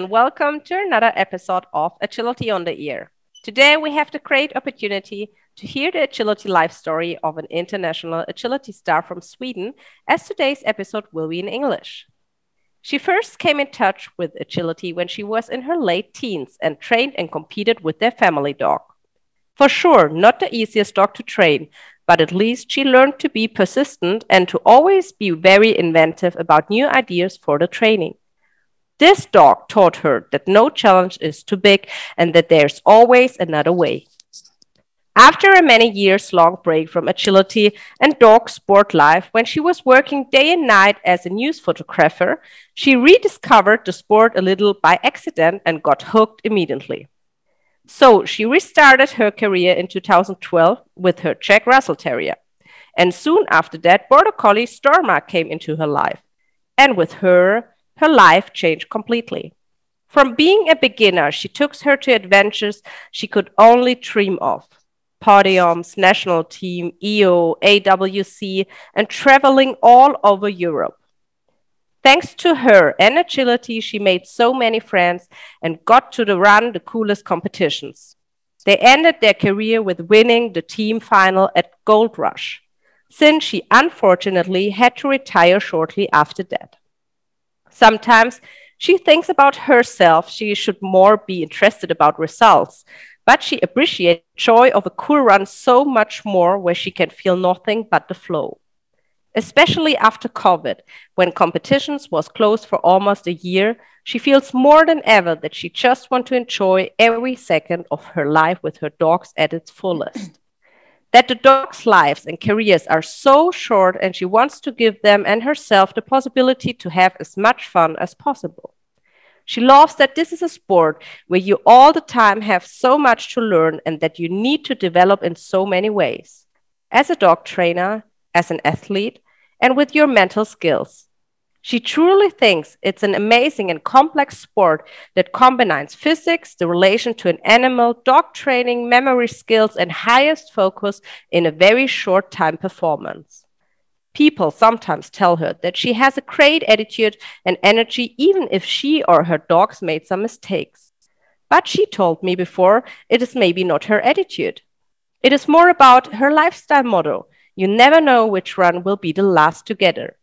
And welcome to another episode of Agility on the Ear. Today, we have the great opportunity to hear the agility life story of an international agility star from Sweden, as today's episode will be in English. She first came in touch with agility when she was in her late teens and trained and competed with their family dog. For sure, not the easiest dog to train, but at least she learned to be persistent and to always be very inventive about new ideas for the training. This dog taught her that no challenge is too big and that there's always another way. After a many years long break from agility and dog sport life, when she was working day and night as a news photographer, she rediscovered the sport a little by accident and got hooked immediately. So she restarted her career in 2012 with her Jack Russell Terrier. And soon after that, Border Collie Storma came into her life. And with her, her life changed completely. From being a beginner, she took her to adventures she could only dream of podiums, national team, EO, AWC, and traveling all over Europe. Thanks to her and agility, she made so many friends and got to the run the coolest competitions. They ended their career with winning the team final at Gold Rush, since she unfortunately had to retire shortly after that. Sometimes she thinks about herself, she should more be interested about results, but she appreciates joy of a cool run so much more where she can feel nothing but the flow. Especially after COVID, when competitions was closed for almost a year, she feels more than ever that she just wants to enjoy every second of her life with her dogs at its fullest that the dogs' lives and careers are so short and she wants to give them and herself the possibility to have as much fun as possible. She loves that this is a sport where you all the time have so much to learn and that you need to develop in so many ways as a dog trainer, as an athlete, and with your mental skills. She truly thinks it's an amazing and complex sport that combines physics, the relation to an animal, dog training, memory skills, and highest focus in a very short time performance. People sometimes tell her that she has a great attitude and energy, even if she or her dogs made some mistakes. But she told me before it is maybe not her attitude. It is more about her lifestyle motto you never know which run will be the last together.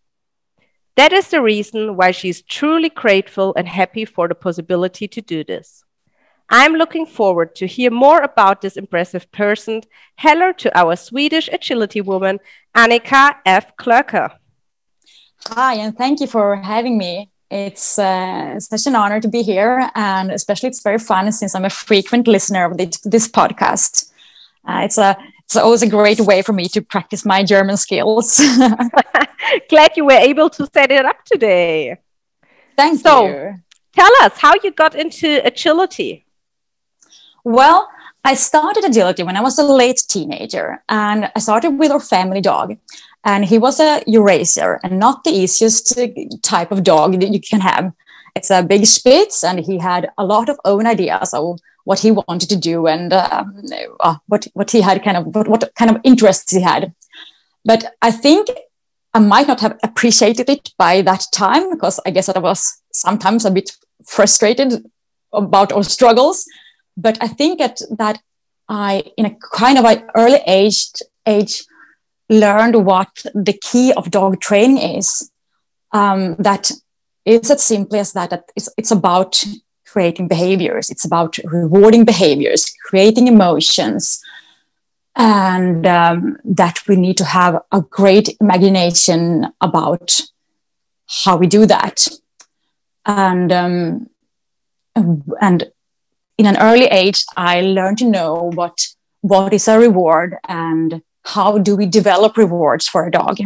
That is the reason why she is truly grateful and happy for the possibility to do this. I'm looking forward to hear more about this impressive person. Hello to our Swedish agility woman, Annika F. Klerker. Hi, and thank you for having me. It's uh, such an honor to be here, and especially it's very fun since I'm a frequent listener of this, this podcast. Uh, it's a it's always a great way for me to practice my German skills. Glad you were able to set it up today. Thank so, you. Tell us how you got into agility. Well, I started agility when I was a late teenager, and I started with our family dog. And he was a Eurasier, and not the easiest type of dog that you can have. It's a big Spitz, and he had a lot of own ideas of what he wanted to do and uh, uh, what what he had kind of what, what kind of interests he had. But I think I might not have appreciated it by that time because I guess I was sometimes a bit frustrated about our struggles. But I think at that I, in a kind of an early age, age, learned what the key of dog training is. Um, that it's as simply as that. That it's, it's about creating behaviors. It's about rewarding behaviors, creating emotions, and um, that we need to have a great imagination about how we do that. And um, and in an early age, I learned to know what what is a reward and how do we develop rewards for a dog.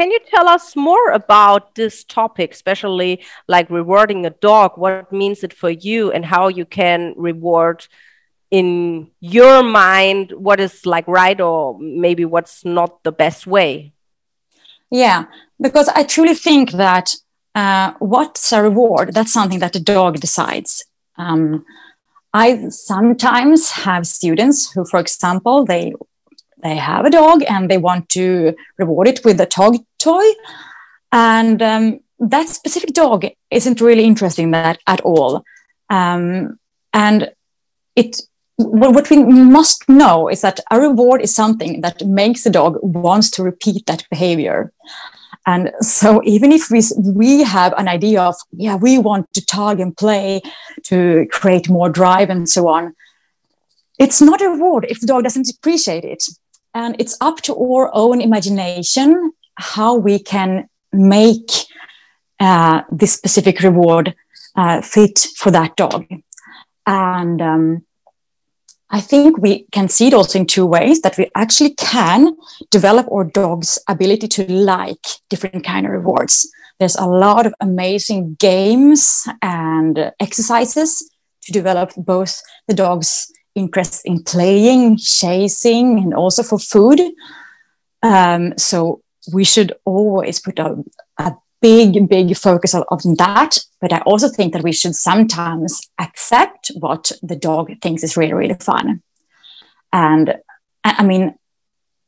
Can you tell us more about this topic, especially like rewarding a dog? What means it for you, and how you can reward in your mind what is like right or maybe what's not the best way? Yeah, because I truly think that uh, what's a reward? That's something that the dog decides. Um, I sometimes have students who, for example, they they have a dog and they want to reward it with a dog toy. And um, that specific dog isn't really interested in that at all. Um, and it what we must know is that a reward is something that makes the dog wants to repeat that behavior. And so even if we, we have an idea of, yeah, we want to tug and play to create more drive and so on, it's not a reward if the dog doesn't appreciate it. And it's up to our own imagination how we can make uh, this specific reward uh, fit for that dog. And um, I think we can see it also in two ways that we actually can develop our dog's ability to like different kind of rewards. There's a lot of amazing games and exercises to develop both the dog's interest in playing, chasing, and also for food. Um, so we should always put a, a big, big focus on, on that. But I also think that we should sometimes accept what the dog thinks is really, really fun. And I mean,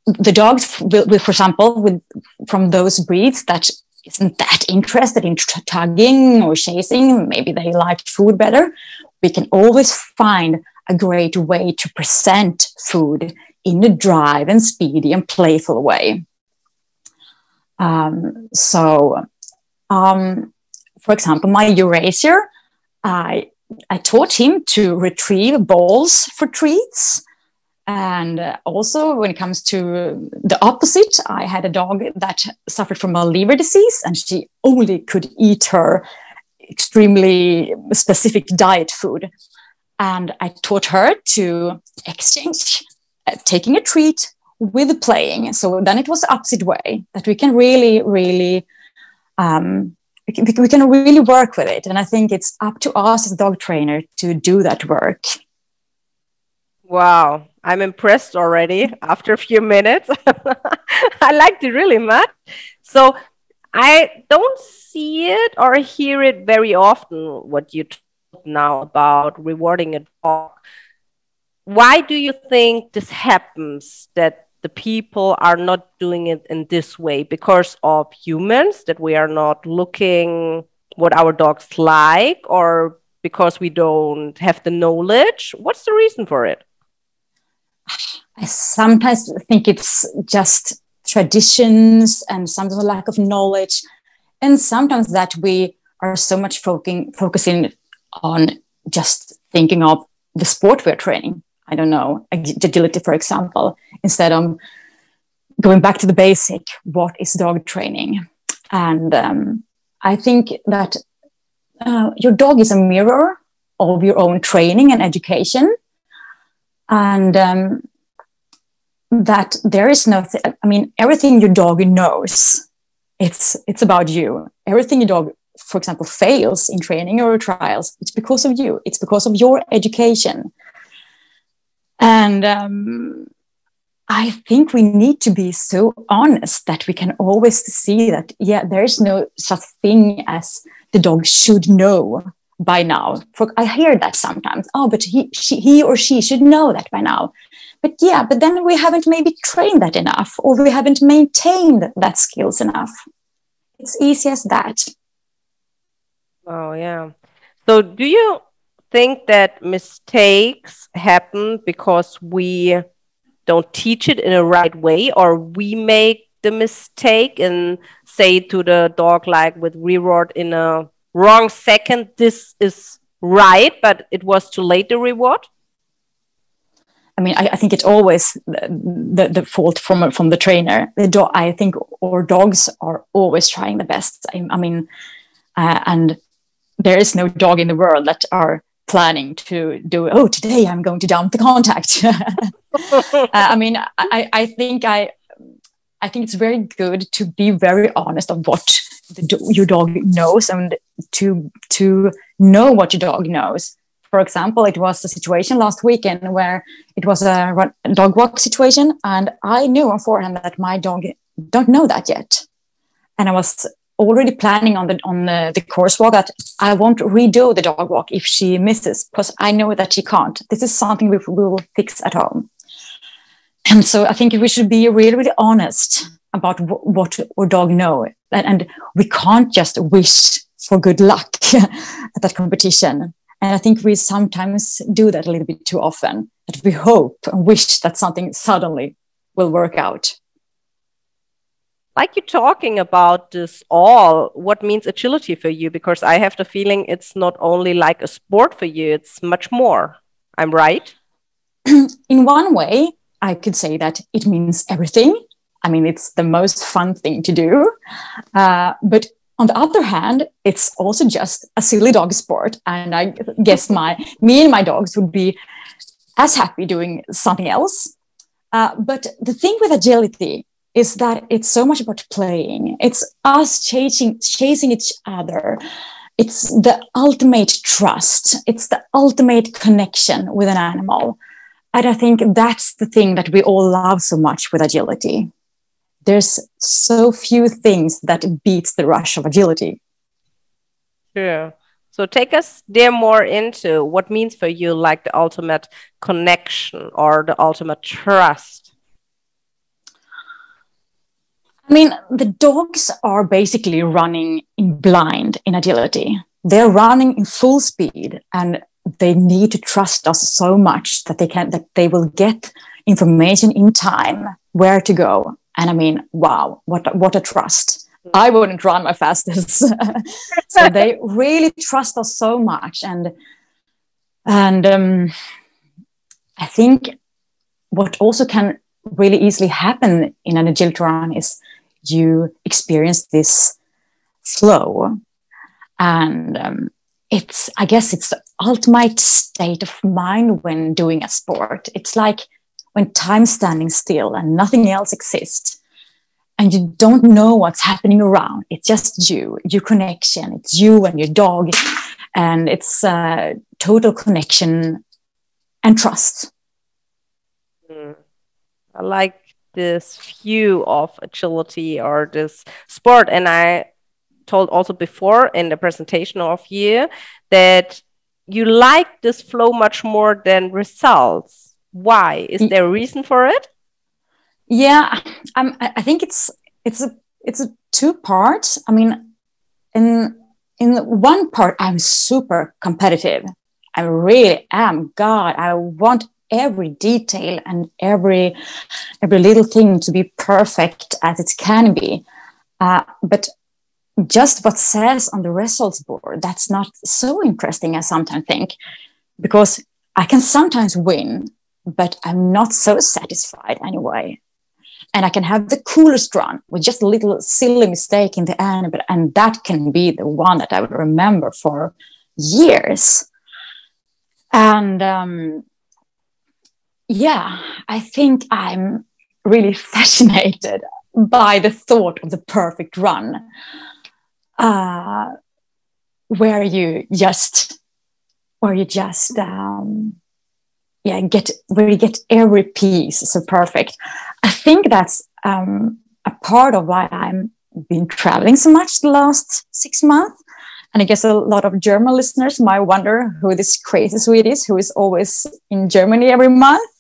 the dogs, will, will, for example, with from those breeds that isn't that interested in tugging or chasing, maybe they like food better. We can always find a great way to present food in a drive and speedy and playful way. Um, so um, for example, my Eurasier, I, I taught him to retrieve balls for treats. And uh, also, when it comes to the opposite, I had a dog that suffered from a liver disease, and she only could eat her extremely specific diet food. And I taught her to exchange uh, taking a treat with playing. So then it was the opposite way that we can really, really um, we, can, we can really work with it. And I think it's up to us as dog trainer to do that work. Wow, I'm impressed already after a few minutes. I liked it really much. So I don't see it or hear it very often, what you now about rewarding a dog. Why do you think this happens that the people are not doing it in this way? Because of humans that we are not looking what our dogs like or because we don't have the knowledge? What's the reason for it? I sometimes think it's just traditions and sometimes a lack of knowledge. And sometimes that we are so much focusing focusing on just thinking of the sport we're training I don't know, agility, for example, instead of going back to the basic, what is dog training? And um, I think that uh, your dog is a mirror of your own training and education. And um, that there is no, I mean, everything your dog knows, it's, it's about you. Everything your dog, for example, fails in training or trials, it's because of you. It's because of your education. And um, I think we need to be so honest that we can always see that, yeah, there is no such thing as the dog should know by now. For, I hear that sometimes. Oh, but he, she, he or she should know that by now. But yeah, but then we haven't maybe trained that enough, or we haven't maintained that skills enough. It's easy as that. Oh yeah. So do you think that mistakes happen because we don't teach it in a right way or we make the mistake and say to the dog like with reward in a wrong second this is right but it was too late the reward I mean, I, I think it's always the, the, the, fault from from the trainer. The dog, I think our dogs are always trying the best. I, I mean, uh, and there is no dog in the world that are planning to do oh today i'm going to dump the contact. Uh, i mean I, I think i i think it's very good to be very honest of what the, your dog knows and to to know what your dog knows. For example it was a situation last weekend where it was a dog walk situation and i knew beforehand that my dog don't know that yet. And i was already planning on the on the, the course walk that I won't redo the dog walk if she misses because I know that she can't. This is something we, we will fix at home. And so I think we should be really, really honest about w- what our dog know and, and we can't just wish for good luck at that competition. And I think we sometimes do that a little bit too often, that we hope and wish that something suddenly will work out. Like you talking about this all, what means agility for you? Because I have the feeling it's not only like a sport for you, it's much more. I'm right? In one way, I could say that it means everything. I mean, it's the most fun thing to do. Uh, but on the other hand, it's also just a silly dog sport. And I guess my me and my dogs would be as happy doing something else. Uh, but the thing with agility is that it's so much about playing. It's us chasing chasing each other. It's the ultimate trust. It's the ultimate connection with an animal. And I think that's the thing that we all love so much with agility there's so few things that beats the rush of agility. Sure. So take us there more into what means for you like the ultimate connection or the ultimate trust. I mean, the dogs are basically running in blind in agility. They're running in full speed and they need to trust us so much that they can that they will get information in time where to go and I mean, wow, what what a trust. I wouldn't run my fastest. so they really trust us so much. And and um, I think what also can really easily happen in an agility run is you experience this flow. And um, it's, I guess, it's the ultimate state of mind when doing a sport. It's like when time's standing still and nothing else exists and you don't know what's happening around it's just you your connection it's you and your dog and it's uh, total connection and trust mm. i like this view of agility or this sport and i told also before in the presentation of you that you like this flow much more than results why? Is mm. there a reason for it? Yeah, I'm, I think it's it's a it's a two part. I mean, in in one part, I'm super competitive. I really am. God, I want every detail and every every little thing to be perfect as it can be. Uh, but just what says on the results board, that's not so interesting. I sometimes think because I can sometimes win but I'm not so satisfied anyway. And I can have the coolest run with just a little silly mistake in the end, but and that can be the one that I will remember for years. And um, yeah, I think I'm really fascinated by the thought of the perfect run, uh, where you just, where you just um, yeah get where you get every piece so perfect. I think that's um, a part of why i'm been traveling so much the last six months. And i guess a lot of german listeners might wonder who this crazy swede is who is always in germany every month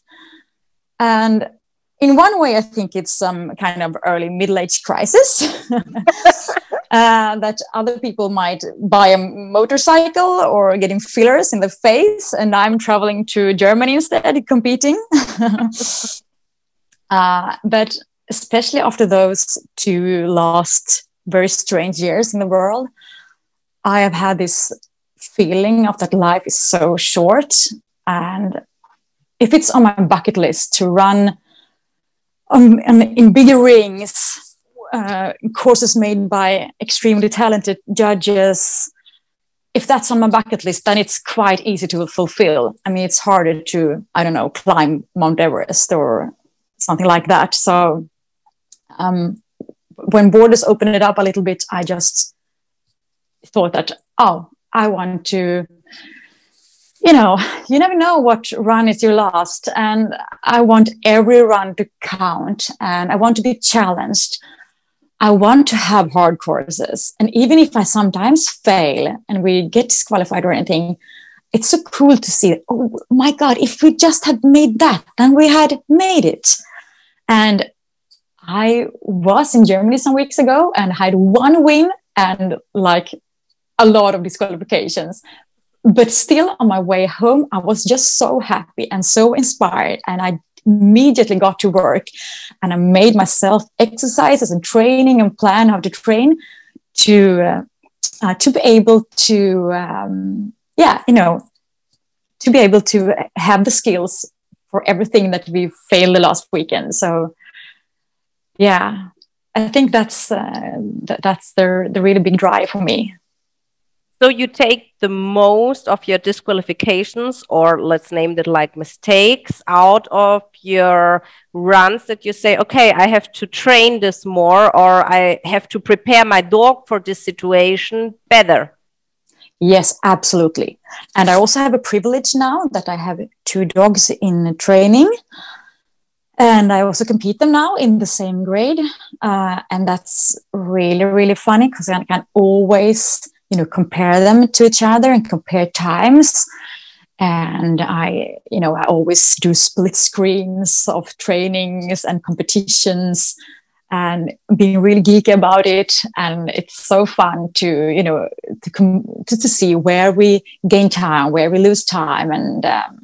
and in one way i think it's some kind of early middle-age crisis uh, that other people might buy a motorcycle or getting fillers in the face, and I'm traveling to Germany instead, competing. uh, but especially after those two last very strange years in the world, I have had this feeling of that life is so short. And if it's on my bucket list to run um, in bigger rings uh, courses made by extremely talented judges if that's on my bucket list then it's quite easy to fulfill. I mean it's harder to i don't know climb mount everest or something like that. So um, when borders opened it up a little bit i just thought that oh i want to you know you never know what run is your last and i want every run to count and i want to be challenged I want to have hard courses. And even if I sometimes fail and we get disqualified or anything, it's so cool to see, oh my God, if we just had made that, then we had made it. And I was in Germany some weeks ago and had one win and like a lot of disqualifications. But still, on my way home, I was just so happy and so inspired. And I immediately got to work and I made myself exercises and training and plan how to train to uh, uh, to be able to um, yeah you know to be able to have the skills for everything that we failed the last weekend. So yeah, I think that's uh, th- that's the the really big drive for me. So you take the most of your disqualifications, or let's name it like mistakes, out of your runs that you say, okay, I have to train this more, or I have to prepare my dog for this situation better. Yes, absolutely. And I also have a privilege now that I have two dogs in training. And I also compete them now in the same grade. Uh, and that's really, really funny because I can always you know compare them to each other and compare times. And i you know i always do split screens of trainings and competitions and being really geeky about it. And it's so fun to you know to, com- to, to see where we gain time where we lose time. And um,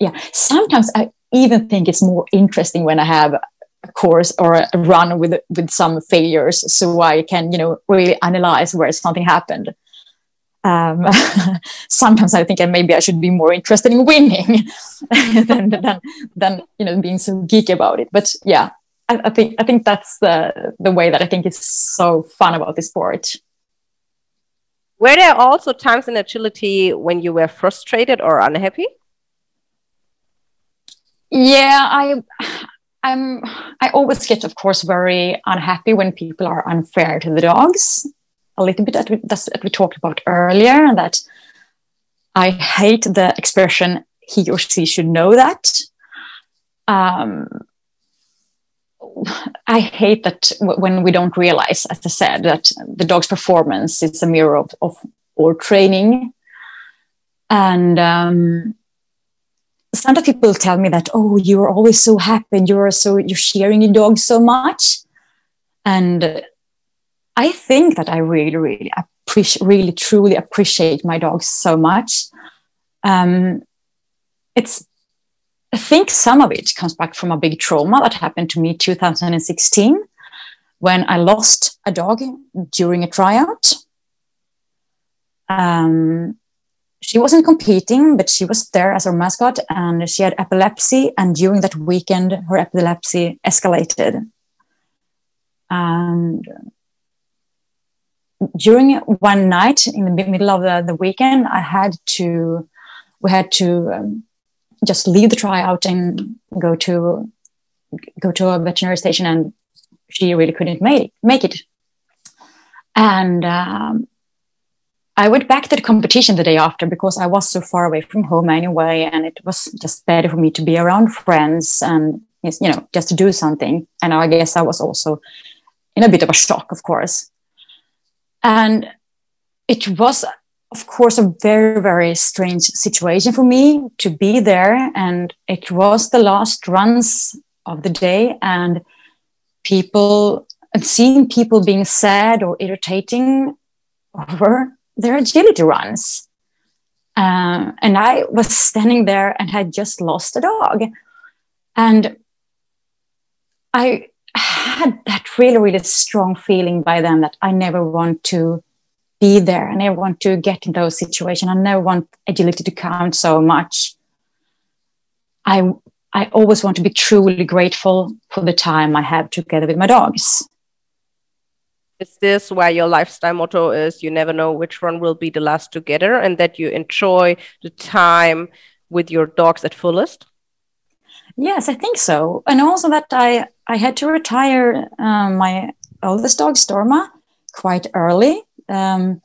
yeah sometimes i even think it's more interesting when i have a course or a run with with some failures so i can you know really analyze where something happened um, sometimes I think maybe I should be more interested in winning than, than, than you know being so geeky about it. But yeah, I, I, think I think that's the the way that I think is so fun about this sport. Were there also times in agility when you were frustrated or unhappy? Yeah, I I'm I always get, of course, very unhappy when people are unfair to the dogs a little bit that we, that we talked about earlier that I hate the expression he or she should know that. Um, I hate that when we don't realize, as I said, that the dog's performance is a mirror of, of our training. And um, sometimes people tell me that, oh, you're always so happy and you're so you're sharing your dog so much. And I think that I really, really appreciate, really, truly appreciate my dogs so much. Um, it's, I think some of it comes back from a big trauma that happened to me 2016 when I lost a dog during a tryout. Um, she wasn't competing, but she was there as our mascot, and she had epilepsy. And during that weekend, her epilepsy escalated. And during one night in the middle of the, the weekend, I had to, we had to um, just leave the tryout and go to, go to a veterinary station and she really couldn't make, make it. And um, I went back to the competition the day after because I was so far away from home anyway, and it was just better for me to be around friends and you know just to do something. And I guess I was also in a bit of a shock, of course. And it was, of course, a very, very strange situation for me to be there. And it was the last runs of the day, and people, and seeing people being sad or irritating over their agility runs. Uh, and I was standing there and had just lost a dog. And I had that really, really strong feeling by then that I never want to be there. I never want to get in those situations. I never want agility to count so much. I I always want to be truly grateful for the time I have together with my dogs. Is this why your lifestyle motto is you never know which one will be the last together and that you enjoy the time with your dogs at fullest? Yes, I think so. And also that I, I had to retire um, my oldest dog, Storma, quite early. Um,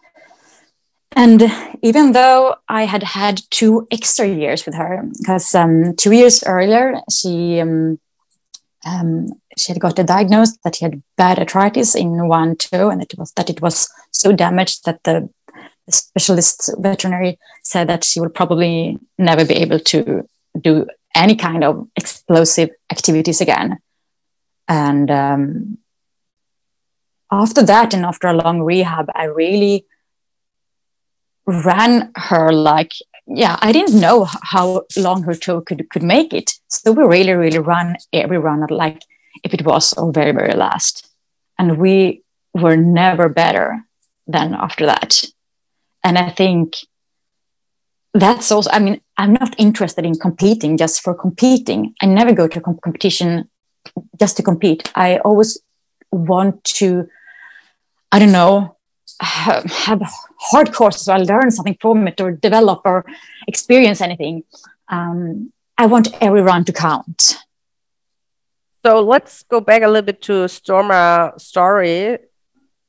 and even though I had had two extra years with her, because um, two years earlier she um, um, she had got a diagnosed that she had bad arthritis in one toe, and it was that it was so damaged that the, the specialist veterinary said that she would probably never be able to do any kind of explosive activities again. and um, after that and after a long rehab i really ran her like yeah i didn't know how long her toe could could make it. So we really really ran every run like if it was our very very last. And we were never better than after that. And i think that's also i mean i'm not interested in competing just for competing. I never go to a competition just to compete. I always want to i don't know have, have hard courses or learn something from it or develop or experience anything. Um, i want every run to count. So let's go back a little bit to storma story.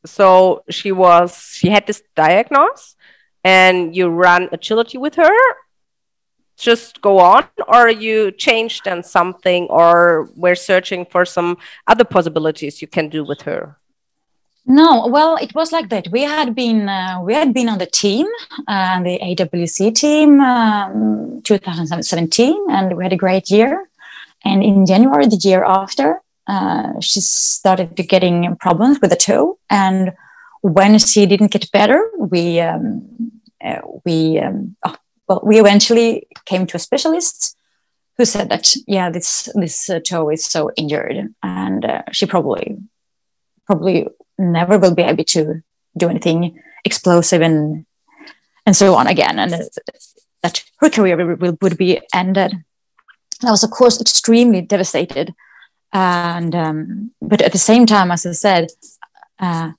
So she was she had this diagnosis and you run agility with her? Just go on? Or you changed on something or we're searching for some other possibilities you can do with her? No well it was like that. We had been uh, we had been on the team uh, the awc team um, 2017 and we had a great year. And in january the year after uh, she started getting problems with the toe. And when she didn't get better we um, uh, we um, oh, well we eventually came to a specialist who said that yeah this this uh, toe is so injured and uh, she probably probably never will be able to do anything explosive and and so on again and that her career will, would be ended. I was of course extremely devastated and um, but at the same time as i said uh,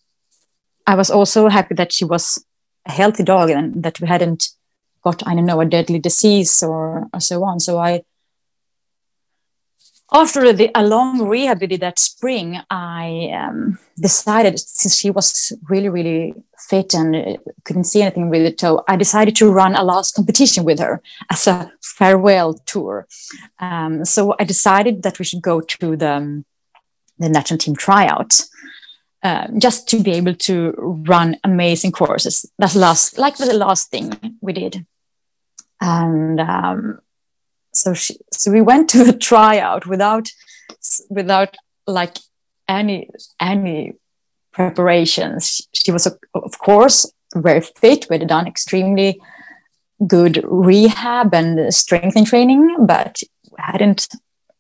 i was also happy that she was a healthy dog and that we hadn't got i don't know a deadly disease or, or so on. So i after the, a long rehab we did that spring i um, decided since she was really really fit and uh, couldn't see anything with the toe i decided to run a last competition with her as a farewell tour. Um, so i decided that we should go to the, um, the national team tryout uh, just to be able to run amazing courses. That's last like the last thing we did. And um, so she so we went to a tryout without without like any any preparations. She was of course very fit we had done extremely good rehab and strength and training but hadn't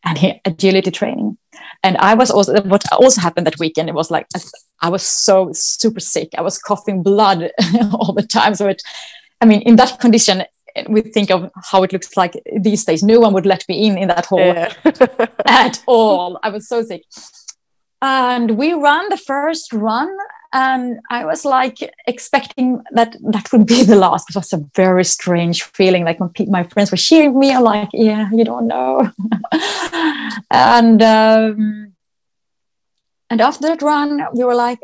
any agility training and i was also what also happened that weekend it was like i was so super sick i was coughing blood all the time so it i mean in that condition we think of how it looks like these days. No one would let me in in that hall yeah. at all. I was so sick. And we ran the first run, and I was like expecting that that would be the last. It was a very strange feeling. Like when my friends were cheering me, I'm like, "Yeah, you don't know." and um, and after that run, we were like,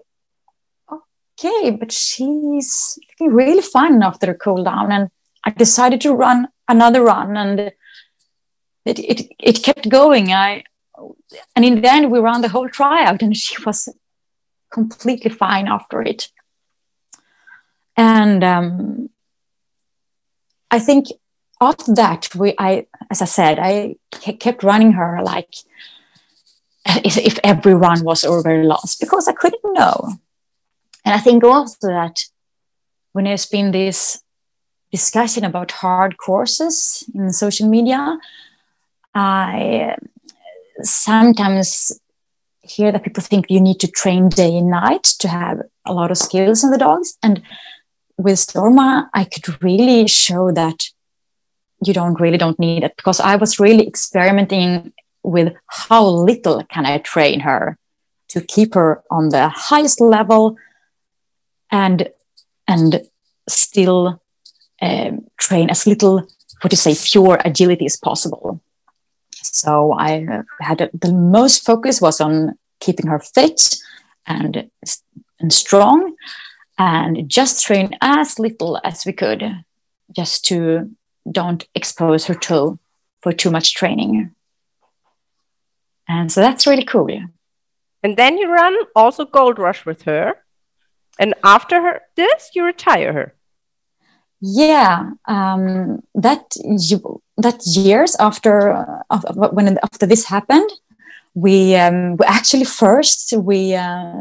"Okay, but she's really fine after the cool down." And I decided to run another run, and it it it kept going. I and in the end we ran the whole tryout, and she was completely fine after it. And um, I think after that, we I as I said, I kept running her like if, if every run was our very last because I couldn't know. And I think also that when there's been this discussion about hard courses in social media, I sometimes hear that people think you need to train day and night to have a lot of skills in the dogs. And with Storma, I could really show that you don't really don't need it because I was really experimenting with how little can I train her to keep her on the highest level and and still um, train as little, what to say, pure agility as possible. So I had the most focus was on keeping her fit and and strong, and just train as little as we could, just to don't expose her to for too much training. And so that's really cool. And then you run also Gold Rush with her. And after her, this, you retire her yeah um, that you, that years after uh, when after this happened we um, actually first we uh,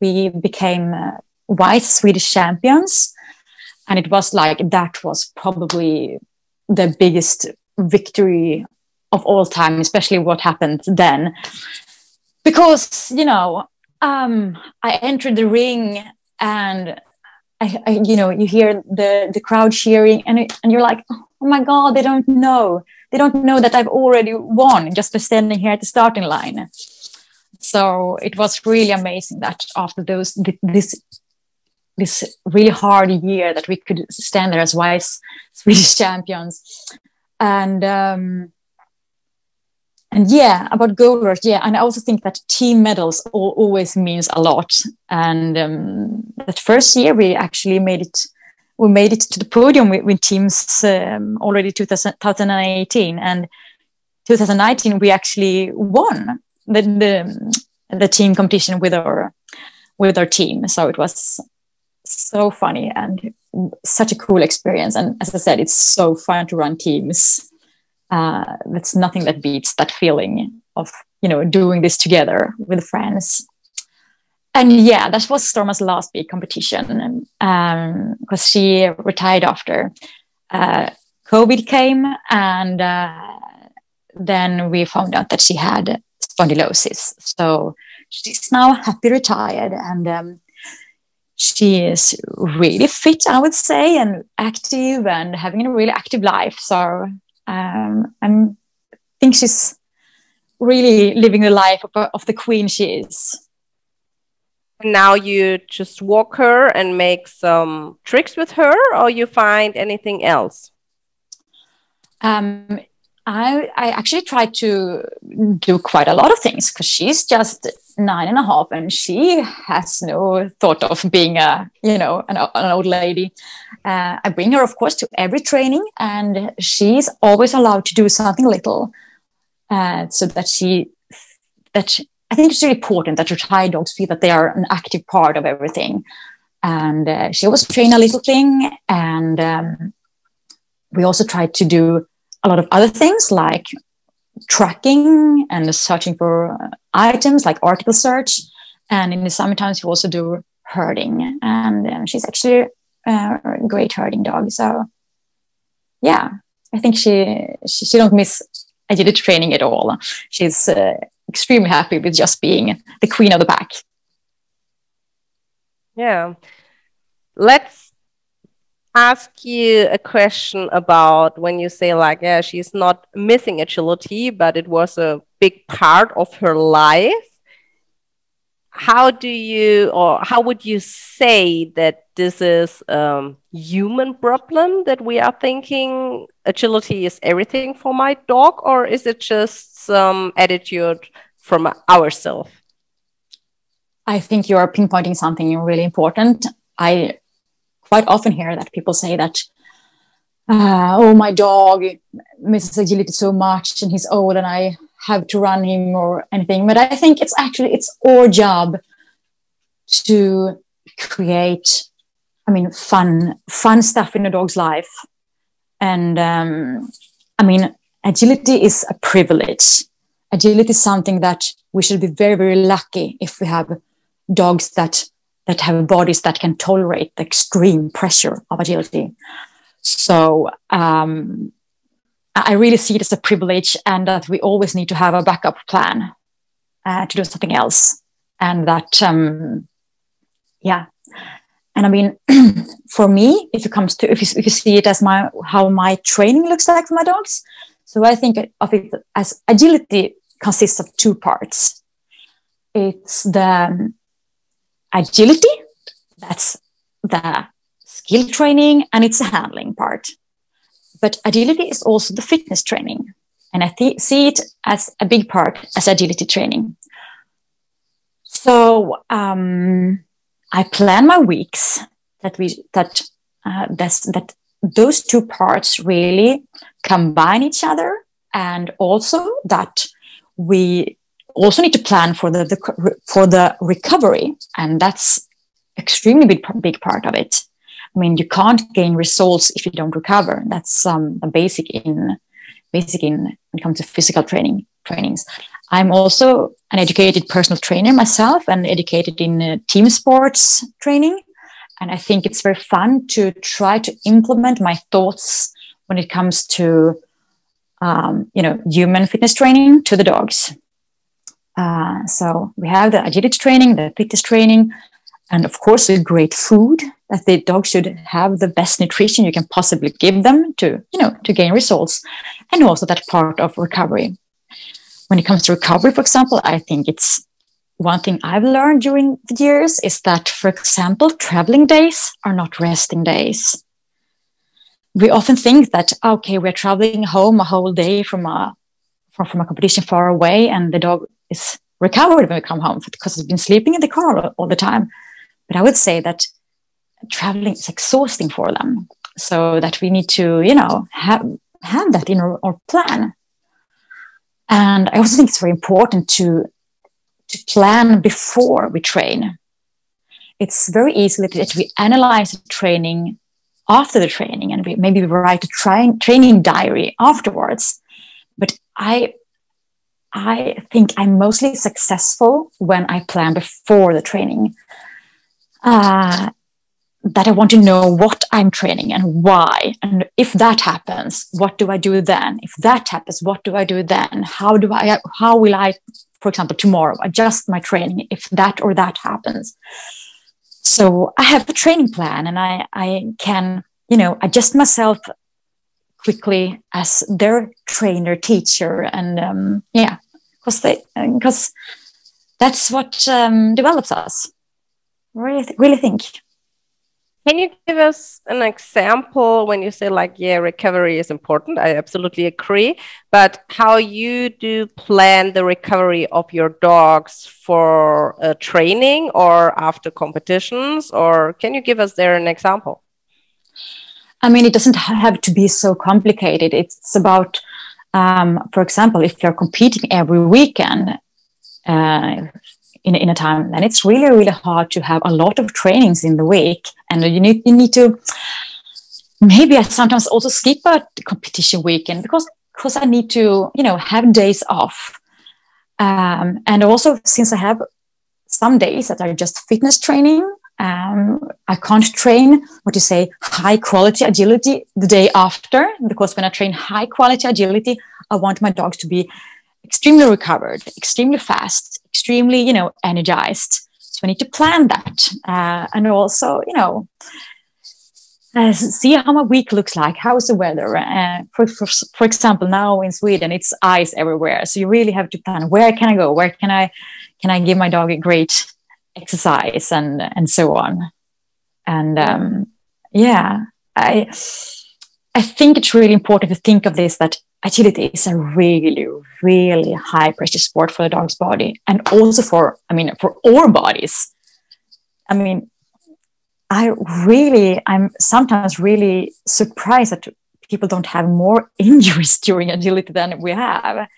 we became uh, white Swedish champions, and it was like that was probably the biggest victory of all time, especially what happened then, because you know um, I entered the ring and I, I, you know you hear the the crowd cheering and it, and you're like oh my god they don't know they don't know that I've already won just by standing here at the starting line. So it was really amazing that after those this this really hard year that we could stand there as wise Swedish champions, and um, and yeah, about gold rush, yeah, and I also think that team medals always means a lot. And um, that first year, we actually made it we made it to the podium with, with teams um, already 2018 and 2019 we actually won the, the, the team competition with our with our team. So it was so funny and such a cool experience. And as i said it's so fun to run teams. Uh, that's nothing that beats that feeling of you know doing this together with friends and yeah, that was Storma's last big competition because um, she retired after uh, COVID came, and uh, then we found out that she had spondylosis. So she's now happy retired, and um, she is really fit, I would say, and active, and having a really active life. So um, I think she's really living the life of, of the queen she is now you just walk her and make some tricks with her or you find anything else? Um, I, I actually try to do quite a lot of things because she's just nine and a half and she has no thought of being a you know an, an old lady. Uh, i bring her of course to every training and she's always allowed to do something little uh, so that she that I think it's really important that retired dogs feel that they are an active part of everything. And uh, she always train a little thing. And um, we also tried to do a lot of other things like tracking and searching for items like article search. And in the summer times, we also do herding. And um, she's actually uh, a great herding dog. So, yeah, I think she, she, she don't miss agility training at all. She's uh, extremely happy with just being the queen of the pack. Yeah. Let's ask you a question about when you say like yeah she's not missing agility but it was a big part of her life how do you or how would you say that this is a human problem that we are thinking agility is everything for my dog or is it just some attitude from ourselves? I think you are pinpointing something really important. I quite often hear that people say that, uh, oh, my dog misses agility so much and he's old and I have to run him or anything. But I think it's actually, it's our job to create, I mean, fun, fun stuff in a dog's life. And um, I mean, agility is a privilege agility is something that we should be very, very lucky if we have dogs that that have bodies that can tolerate the extreme pressure of agility. So um, I really see it as a privilege, and that we always need to have a backup plan uh, to do something else. And that, um, yeah. And I mean, for me, if it comes to if you, if you see it as my how my training looks like for my dogs, so I think of it as agility consists of two parts. It's the agility, that's the skill training, and it's the handling part. But agility is also the fitness training. And I th- see it as a big part as agility training. So um, I plan my weeks that we that uh, that those two parts really combine each other, and also that we also need to plan for the, the for the recovery, and that's extremely big big part of it. I mean, you can't gain results if you don't recover. That's um, basic in basic in when it comes to physical training trainings. I'm also an educated personal trainer myself and educated in uh, team sports training. And I think it's very fun to try to implement my thoughts when it comes to, um, you know, human fitness training to the dogs. Uh, so we have the agility training, the fitness training, and of course, the great food that the dog should have the best nutrition you can possibly give them to, you know, to gain results, and also that part of recovery. When it comes to recovery, for example, I think it's one thing I've learned during the years is that, for example, traveling days are not resting days. We often think that okay, we're traveling home a whole day from a from, a competition far away, and the dog is recovered when we come home because it's been sleeping in the car all, all the time. But I would say that traveling is exhausting for them, so that we need to, you know, have have that in our, our plan. And I also think it's very important to to plan before we train. It's very easy that we analyze the training after the training and we maybe we write a tra- training diary afterwards. But I I think I'm mostly successful when I plan before the training. Uh, that I want to know what I'm training and why. And if that happens, what do I do then? If that happens, what do I do then? How do I, how will I, for example, tomorrow adjust my training if that or that happens? So I have a training plan and I, I can, you know, adjust myself quickly as their trainer, teacher. And um, yeah, because they, because that's what um, develops us. Really, really think. Can you give us an example when you say like, yeah, recovery is important? I absolutely agree. But how you do plan the recovery of your dogs for uh, training or after competitions? Or can you give us there an example? I mean, it doesn't have to be so complicated. It's about, um, for example, if you're competing every weekend, uh, in, in a time and it's really really hard to have a lot of trainings in the week. And you need you need to maybe i sometimes also skip a competition weekend because because i need to you know have days off. Um, and also since i have some days that are just fitness training um, i can't train what you say high quality agility the day after because when i train high quality agility i want my dogs to be extremely recovered extremely fast extremely, you know, energized. So I need to plan that, uh, and also, you know, uh, see how my week looks like. How is the weather? Uh, for, for, for example, now in Sweden, it's ice everywhere. So you really have to plan. Where can I go? Where can I can I give my dog a great exercise and and so on. And um, yeah, I I think it's really important to think of this that agility is a really, really high pressure sport for the dog's body and also for, I mean, for our bodies. I mean, I really, I'm sometimes really surprised that people don't have more injuries during agility than we have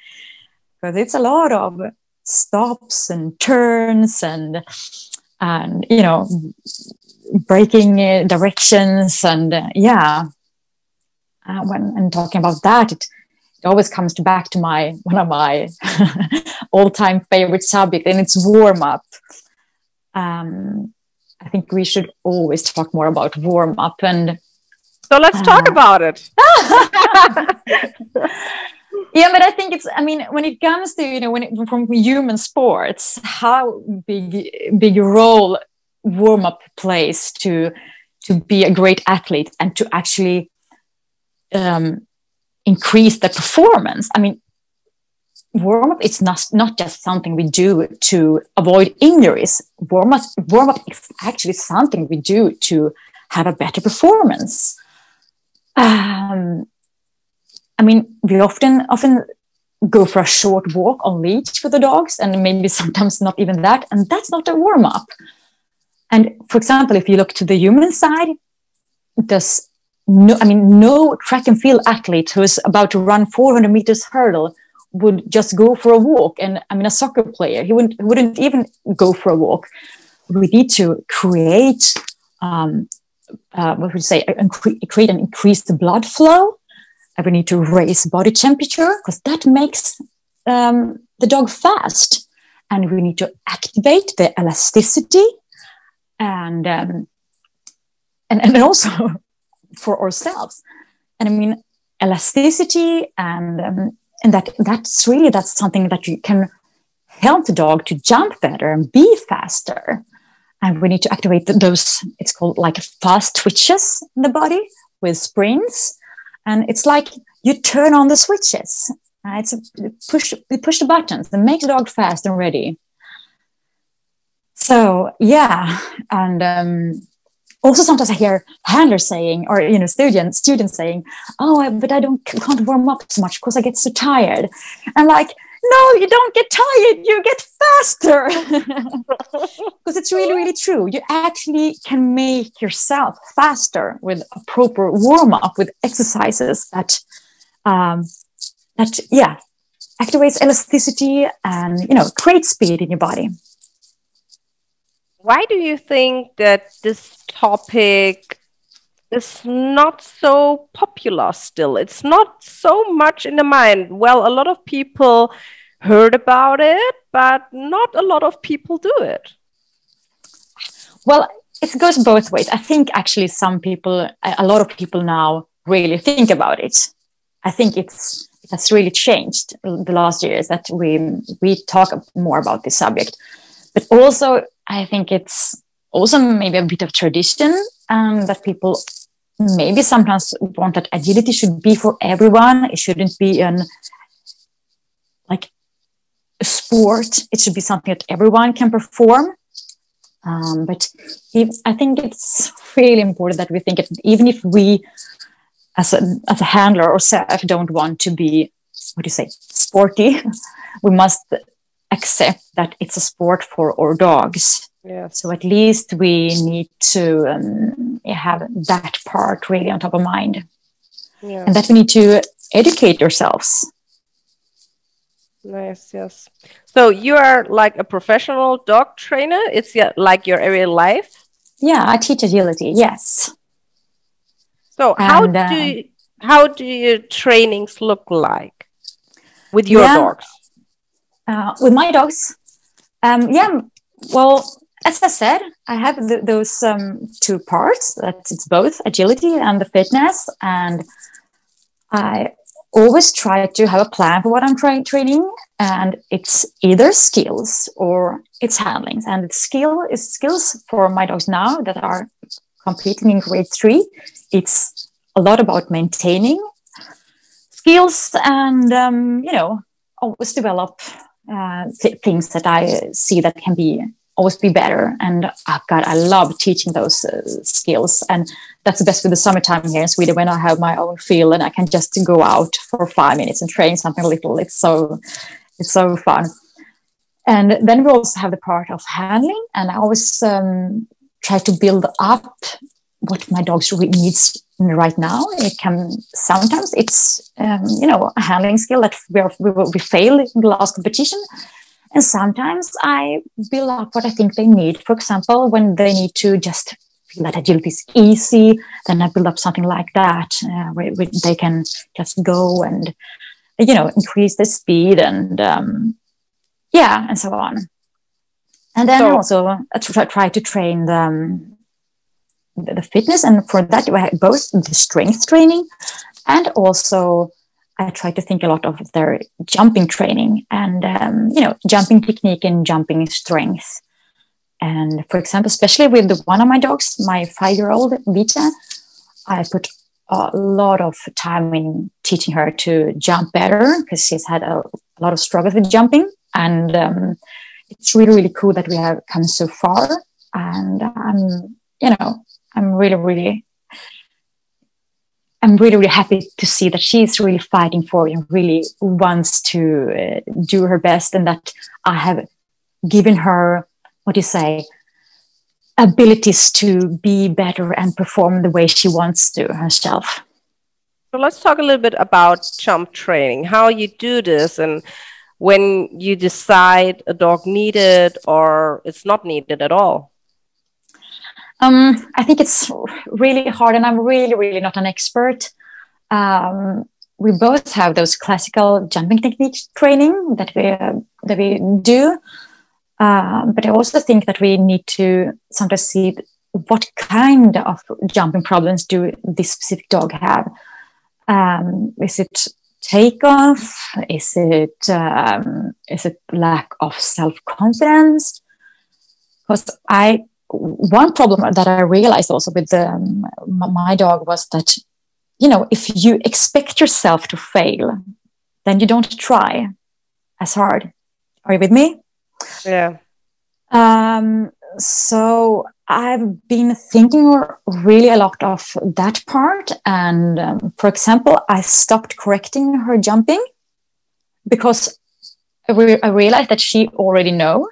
because it's a lot of stops and turns and and you know breaking uh, directions and uh, yeah uh, when and talking about that it it always comes back to my one of my all-time favorite subject and it's warm up. Um, i think we should always talk more about warm up and so let's uh, talk about it. Yeah but i think it's i mean when it comes to you know when it, from human sports how big big role warm up plays to to be a great athlete and to actually um, increase the performance. I mean, warm up it's not not just something we do to avoid injuries. Warm up warm up is actually something we do to have a better performance. Um, I mean, we often often go for a short walk on leash for the dogs, and maybe sometimes not even that, and that's not a warm up. And for example, if you look to the human side, does no, I mean, no track and field athlete who is about to run 400 meters hurdle would just go for a walk. And I mean, a soccer player, he wouldn't, wouldn't even go for a walk. We need to create, um, uh, what would you say, create and increase the blood flow. And we need to raise body temperature because that makes um, the dog fast. And we need to activate the elasticity and um, and, and also for ourselves. And I mean, elasticity and um, and that that's really that's something that you can help the dog to jump better and be faster. And we need to activate those. It's called like fast twitches in the body with springs, and it's like you turn on the switches. Uh, it's a, push you push the buttons and make the dog fast and ready. So yeah, and um, also sometimes I hear handlers saying, or you know, students students saying, "Oh, but I don't can't warm up so much because I get so tired." I'm like, no, you don't get tired, you get faster. Because it's really, really true. You actually can make yourself faster with a proper warm up with exercises that, um, that yeah, activates elasticity and you know creates speed in your body. Why do you think that this topic is not so popular still? It's not so much in the mind. Well, a lot of people heard about it, but not a lot of people do it. Well, it goes both ways. I think actually some people, a lot of people now really think about it. I think it's it has really changed the last years that we we talk more about this subject. But also, I think it's also maybe a bit of tradition um, that people maybe sometimes want that agility should be for everyone. It shouldn't be an like a sport. It should be something that everyone can perform. Um, but if, I think it's really important that we think it, even if we, as a, as a handler or staff, don't want to be, what do you say, sporty, we must accept that it's a sport for our dogs. Yeah. So at least we need to um, have that part really on top of mind. Yeah. And that we need to educate ourselves Nice, yes. So you are like a professional dog trainer. It's like your area life. Yeah, I teach agility. Yes. So how and, uh, do you, how do your trainings look like with your yeah, dogs? Uh, with my dogs, um, yeah. Well, as I said, I have th those um, two parts. That it's both agility and the fitness, and I always try to have a plan for what I'm trying training, and it's either skills or it's handlings. And it's skill is skills for my dogs now that are competing in grade three. It's a lot about maintaining skills and um, you know always develop uh, th- things that I see that can be always be better. And oh God, I love teaching those uh, skills. And that's the best with the summertime here in Sweden when I have my own field and I can just go out for five minutes and train something little. It's so, it's so fun. And then we also have the part of handling. And I always um, try to build up what my dogs really needs right now. It can sometimes it's um, you know a handling skill that we, are, we, we failed in the last competition, and sometimes I build up what I think they need. For example, when they need to just feel that agility is easy, then I build up something like that uh, where, where, they can just go and, you know, increase the speed and, um, yeah, and so on. And then so, also I try, try to train the, um, the fitness. And for that, we have both the strength training and also I try to think a lot of their jumping training and um, you know jumping technique and jumping strength. And for example, especially with the, one of my dogs, my five-year-old Vita, I put a lot of time in teaching her to jump better because she's had a, a, lot of struggles with jumping, and um, it's really really cool that we have come so far. And I'm you know I'm really really I'm really, really happy to see that she's really fighting for and really wants to uh, do her best, and that I have given her what do you say abilities to be better and perform the way she wants to herself. So let's talk a little bit about jump training, how you do this, and when you decide a dog needed or it's not needed at all. Um, I think it's really hard, and I'm really, really not an expert. Um, we both have those classical jumping technique training that we uh, that we do, uh, but I also think that we need to sometimes see what kind of jumping problems do this specific dog have. Um, is it takeoff? Is it um, is it lack of self confidence? Because I one problem that I realized also with um, my dog was that you know if you expect yourself to fail, then you don't try as hard. Are you with me? Yeah. Um, so I've been thinking really a lot of that part. And um, for example, I stopped correcting her jumping because I, re- I realized that she already know.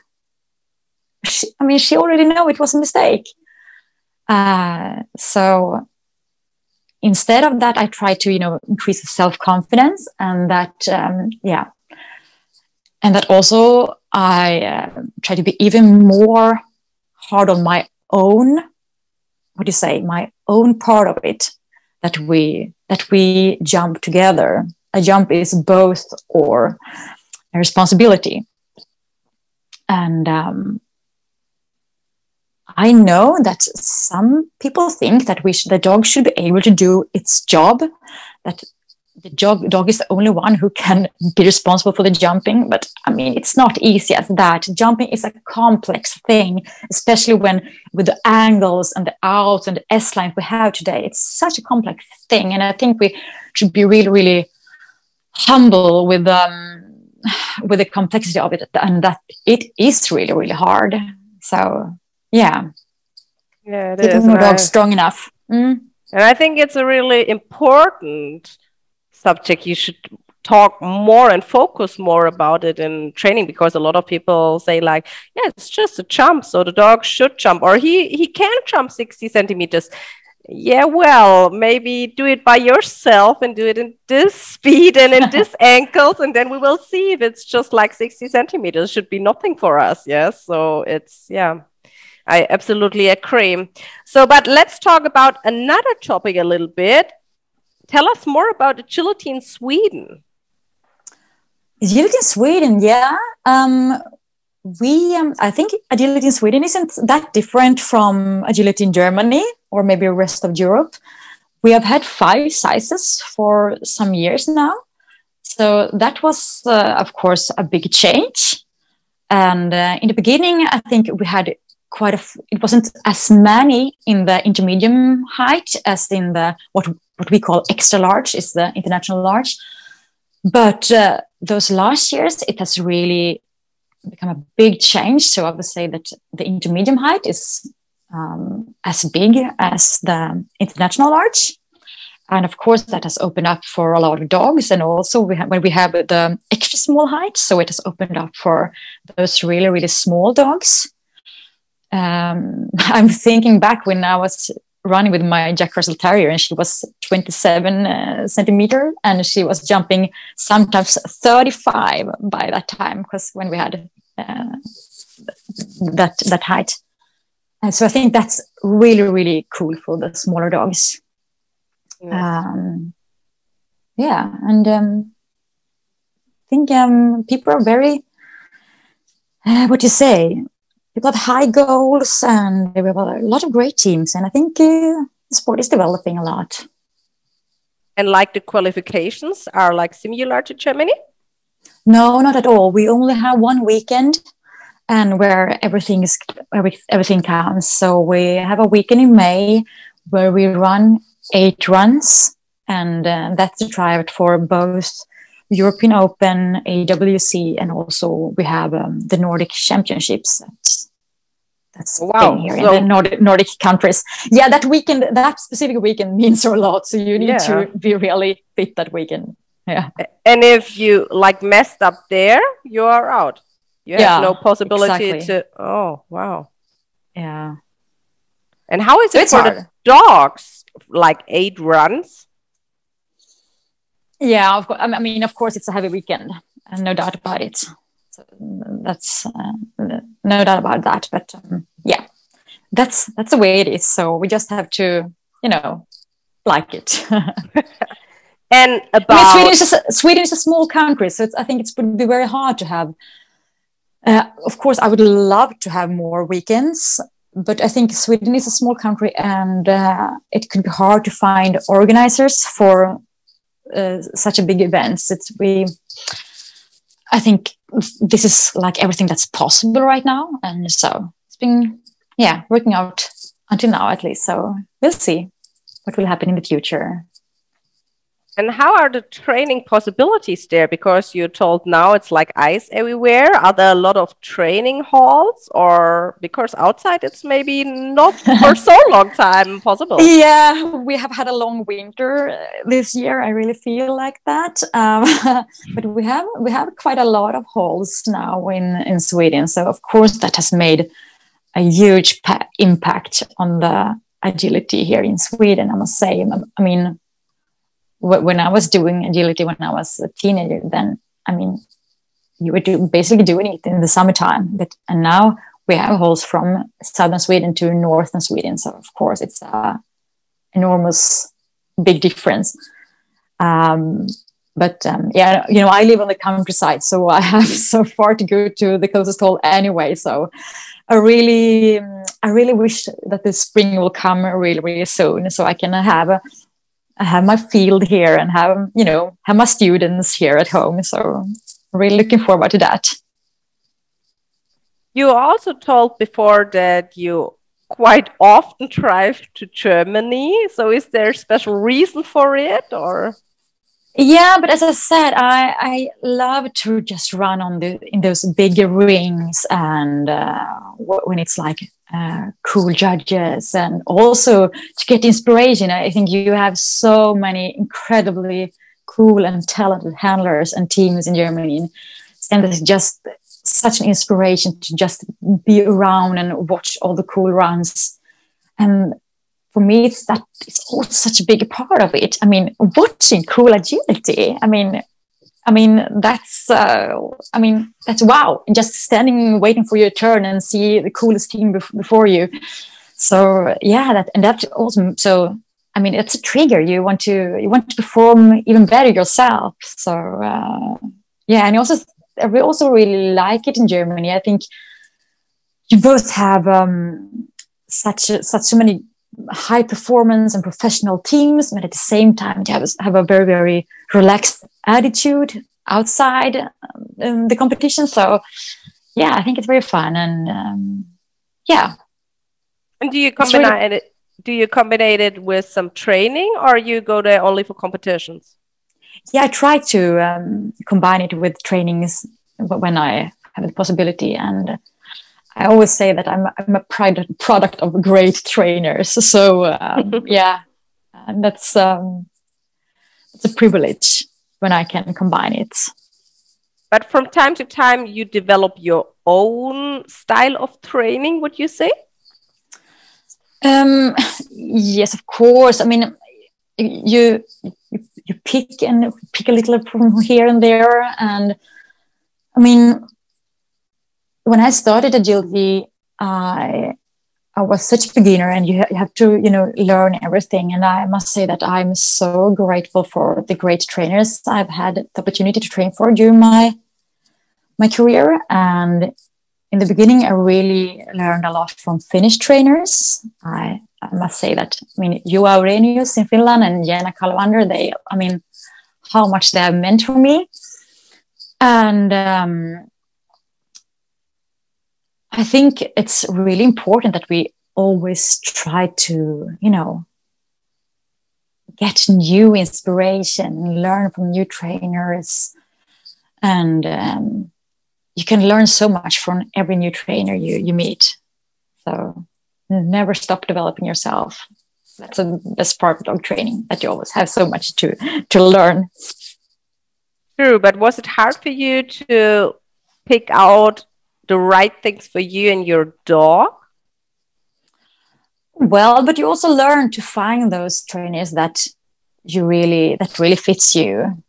She, I mean, she already know it was a mistake. Uh, so instead of that, I try to, you know, increase self confidence and that, um, yeah. And that also I uh, try to be even more hard on my own what do you say my own part of it that we that we jump together a jump is both or a responsibility and um, i know that some people think that we the dog should be able to do its job that the dog, dog is the only one who can be responsible for the jumping. But I mean, it's not easy as that. Jumping is a complex thing, especially when with the angles and the outs and the S lines we have today. It's such a complex thing. And I think we should be really, really humble with um, with the complexity of it and that it is really, really hard. So yeah. Yeah, it Getting is. more And I- dogs strong enough. Mm. And I think it's a really important subject. You should talk more and focus more about it in training because a lot of people say like, yeah, it's just a jump, so the dog should jump, or he he can jump 60 centimeters. Yeah, well, maybe do it by yourself and do it in this speed and in this ankles, and then we will see if it's just like 60 centimeters. Should be nothing for us. Yes. So it's yeah. I absolutely agree. So, but let's talk about another topic a little bit. Tell us more about agility in Sweden. Agility in Sweden, yeah. Um, we, um, I think agility in Sweden isn't that different from agility in Germany or maybe the rest of Europe. We have had five sizes for some years now. So that was, uh, of course, a big change. And uh, in the beginning, I think we had quite a, f- it wasn't as many in the intermediate height as in the, what, what we call extra large, is the international large. But uh, those last years, it has really become a big change. So I would say that the intermediate height is um, as big as the international large. And of course, that has opened up for a lot of dogs. And also, we have, when we have the extra small height, so it has opened up for those really, really small dogs. Um, I'm thinking back when I was running with my Jack Russell Terrier, and she was 27 uh, centimeter, and she was jumping sometimes 35 by that time, because when we had uh, that that height. And so I think that's really, really cool for the smaller dogs. Um, yeah, and um, I think um, people are very, uh, what do you say? People have high goals, and we have a lot of great teams, and I think uh, the sport is developing a lot. And like the qualifications are like similar to Germany? No, not at all. We only have one weekend, and where everything is every, everything counts. So we have a weekend in May where we run eight runs, and uh, that's the tryout for both European Open, AWC, and also we have um, the Nordic Championships. That's that's the Wow, here so- in the Nordic, Nordic countries. Yeah, that weekend, that specific weekend means a lot. So you need Yeah. to be really fit that weekend. Yeah. And if you like messed up there, you are out. You have Yeah, no possibility exactly. to. Oh, wow. Yeah. And how is it it's for hard. the dogs? Like eight runs? Yeah, of course. I mean, of course, it's a heavy weekend, and no doubt about it. So that's uh, no doubt about that. But um, yeah, that's that's the way it is. So we just have to, you know, like it. And about I mean, Sweden is a, Sweden is a small country, so I think it would be very hard to have. Uh, of course, I would love to have more weekends, but I think Sweden is a small country, and uh, it could be hard to find organizers for uh, such a big events. It's we. I think this is like everything that's possible right now, and so it's been yeah working out until now at least. So we'll see what will happen in the future. And how are the training possibilities there? Because you're told now it's like ice everywhere. Are there a lot of training halls, or because outside it's maybe not for so long time possible? Yeah, we have had a long winter uh, this year. I really feel like that. Um, but we have we have quite a lot of halls now in in Sweden. So of course that has made a huge impact on the agility here in Sweden. I must say. I mean when I was doing agility when I was a teenager, then I mean, you were do, basically doing it in the summertime. But and now we have halls from southern Sweden to northern Sweden, so of course it's a enormous big difference. Um, but um, yeah, you know, I live on the countryside, so I have so far to go to the closest hall anyway. So I really, I really wish that the spring will come really, really soon, so I can have have my field here and have you know have my students here at home. So really looking forward to that. You also told before that you quite often drive to Germany. So is there a special reason for it or? Yeah, but as I said, I, I love to just run on the in those bigger rings and uh, when it's like uh, cool judges and also to get inspiration. I think you have so many incredibly cool and talented handlers and teams in Germany. And it's just such an inspiration to just be around and watch all the cool runs. And for me, it's that it's also such a big part of it. I mean, watching cool agility. I mean, I mean, that's, uh, I mean, that's wow. And just standing, waiting for your turn and see the coolest team bef- before you. So yeah, that, and that's awesome. So, I mean, it's a trigger. You want to, you want to perform even better yourself. So, uh, yeah. And also, we also really like it in Germany. I think you both have, um, such, a, such so many high performance and professional teams, but at the same time, you have, have a very, very relaxed attitude outside um, the competition. So, yeah, I think it's very fun and um, yeah. And do you combine really... it? Do you combine it with some training, or you go there only for competitions? Yeah, I try to um, combine it with trainings when I have the possibility, and I always say that I'm I'm a product product of great trainers. So um, yeah, and that's um, it's a privilege when I can combine it. But from time to time, you develop your own style of training. Would you say? Um, yes, of course. I mean, you, you you pick and pick a little from here and there, and I mean, when I started agility, I I was such a beginner, and you, ha- you have to you know learn everything. And I must say that I'm so grateful for the great trainers I've had the opportunity to train for during my my career. And in the beginning, I really learned a lot from Finnish trainers. I, I must say that I mean Juha Orenius in Finland and Jenna Kalvander, they I mean how much they have meant for me. And um, I think it's really important that we always try to, you know, get new inspiration, learn from new trainers, and um, you can learn so much from every new trainer you you meet. So never stop developing yourself. That's the best part of dog training that you always have so much to to learn. True, but was it hard for you to pick out the right things for you and your dog? Well, but you also learn to find those trainers that you really that really fits you,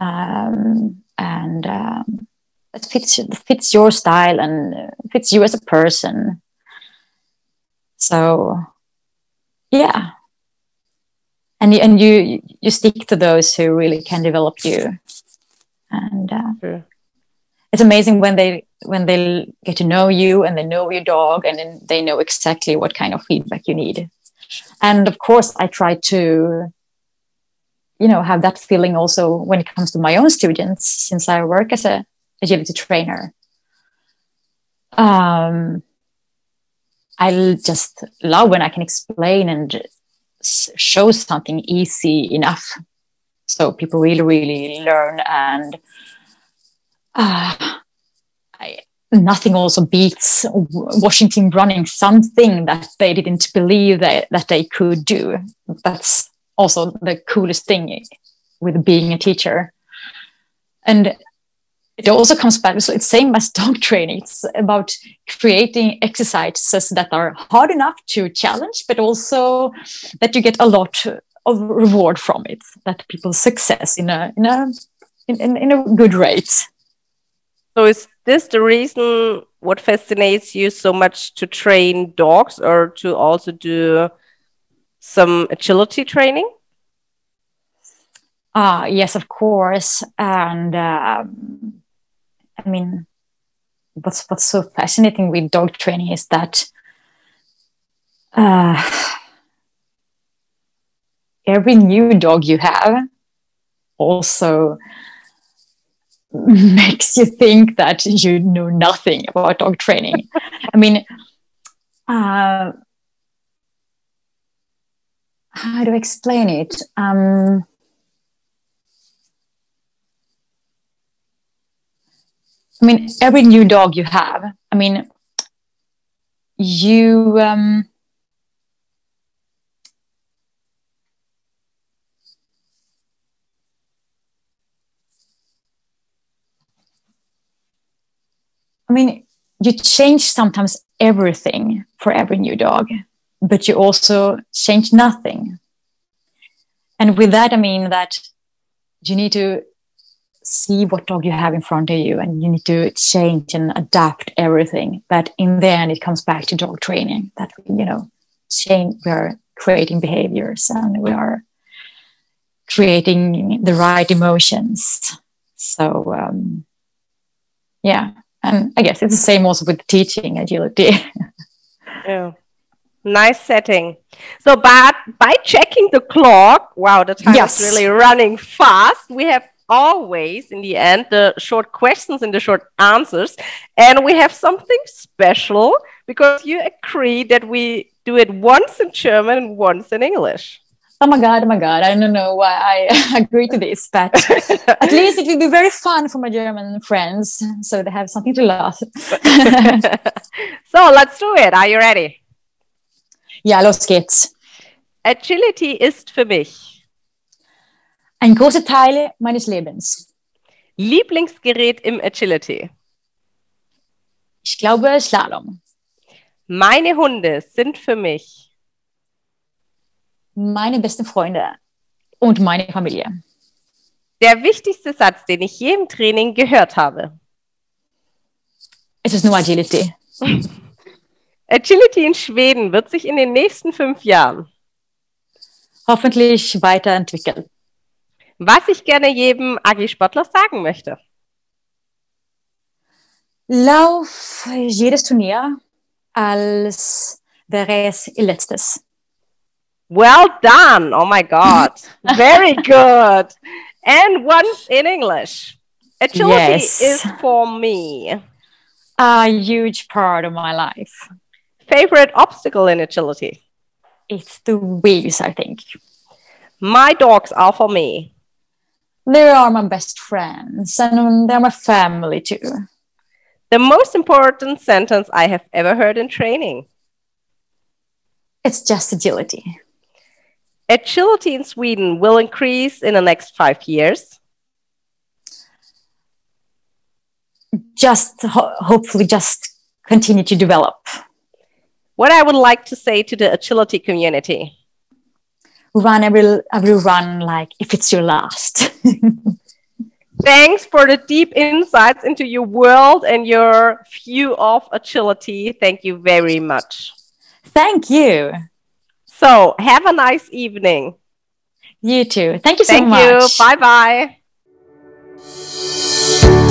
um, and um, that fits fits your style and fits you as a person. So, yeah, and you, and you you stick to those who really can develop you and uh, Sure. it's amazing when they when they get to know you and they know your dog and then they know exactly what kind of feedback you need. And of course i try to you know have that feeling also when it comes to my own students since i work as a agility trainer. Um i just love when i can explain and show something easy enough so people really really learn and uh, I, nothing also beats Washington running something that they didn't believe that, that they could do. That's also the coolest thing with being a teacher. And it also comes back, so it's same as dog training. It's about creating exercises that are hard enough to challenge, but also that you get a lot of reward from it, that people's success in a in a in, in, in a good rate. So is this the reason what fascinates you so much to train dogs or to also do some agility training? Ah, yes, of course. And um, I mean, what's what's so fascinating with dog training is that uh, every new dog you have also makes you think that you know nothing about dog training. I mean, uh, how do I explain it? Um, I mean, every new dog you have, I mean, you. Um, I mean, you change sometimes everything for every new dog, but you also change nothing. And with that, I mean that you need to see what dog you have in front of you and you need to change and adapt everything. But in the end, it comes back to dog training that, you know, change, we are creating behaviors and we are creating the right emotions. So, um, yeah and I guess it's the same also with teaching agility. Yeah. Nice setting. So, but by checking the clock, wow, the time Yes. is really running fast. We have always, in the end, the short questions and the short answers. And we have something special because you agree that we do it once in German and once in English. Oh my god, oh my god! I don't know why I agree to this, but at least it will be very fun for my German friends, so they have something to laugh. so, let's do it. Are you ready? ja, los geht's. Agility ist für mich Ein großer Teil meines Lebens. Lieblingsgerät im Agility. Ich glaube Slalom. Meine Hunde sind für mich Meine besten Freunde und meine Familie. der wichtigste Satz, den ich je im Training gehört habe. Es ist nur Agility. Agility in Schweden wird sich in den nächsten fünf Jahren, Hoffentlich weiterentwickeln. was ich gerne jedem Agi-Sportler sagen möchte. Lauf jedes Turnier, als wäre es ihr letztes. Well done. Oh my God. Very good. And once in English. Agility Yes. is for me. A huge part of my life. Favorite obstacle in agility. It's the weaves, I think. My dogs are for me. They are my best friends and um, they're my family too. The most important sentence I have ever heard in training. It's just agility. Agility in Sweden will increase in the next five years. Just ho- hopefully just continue to develop. What I would like to say to the agility community Run every every run like if it's your last. thanks for the deep insights into your world and your view of agility. Thank you very much. Thank you. So, have a nice evening. You too. Thank you so Thank much. you. Bye bye.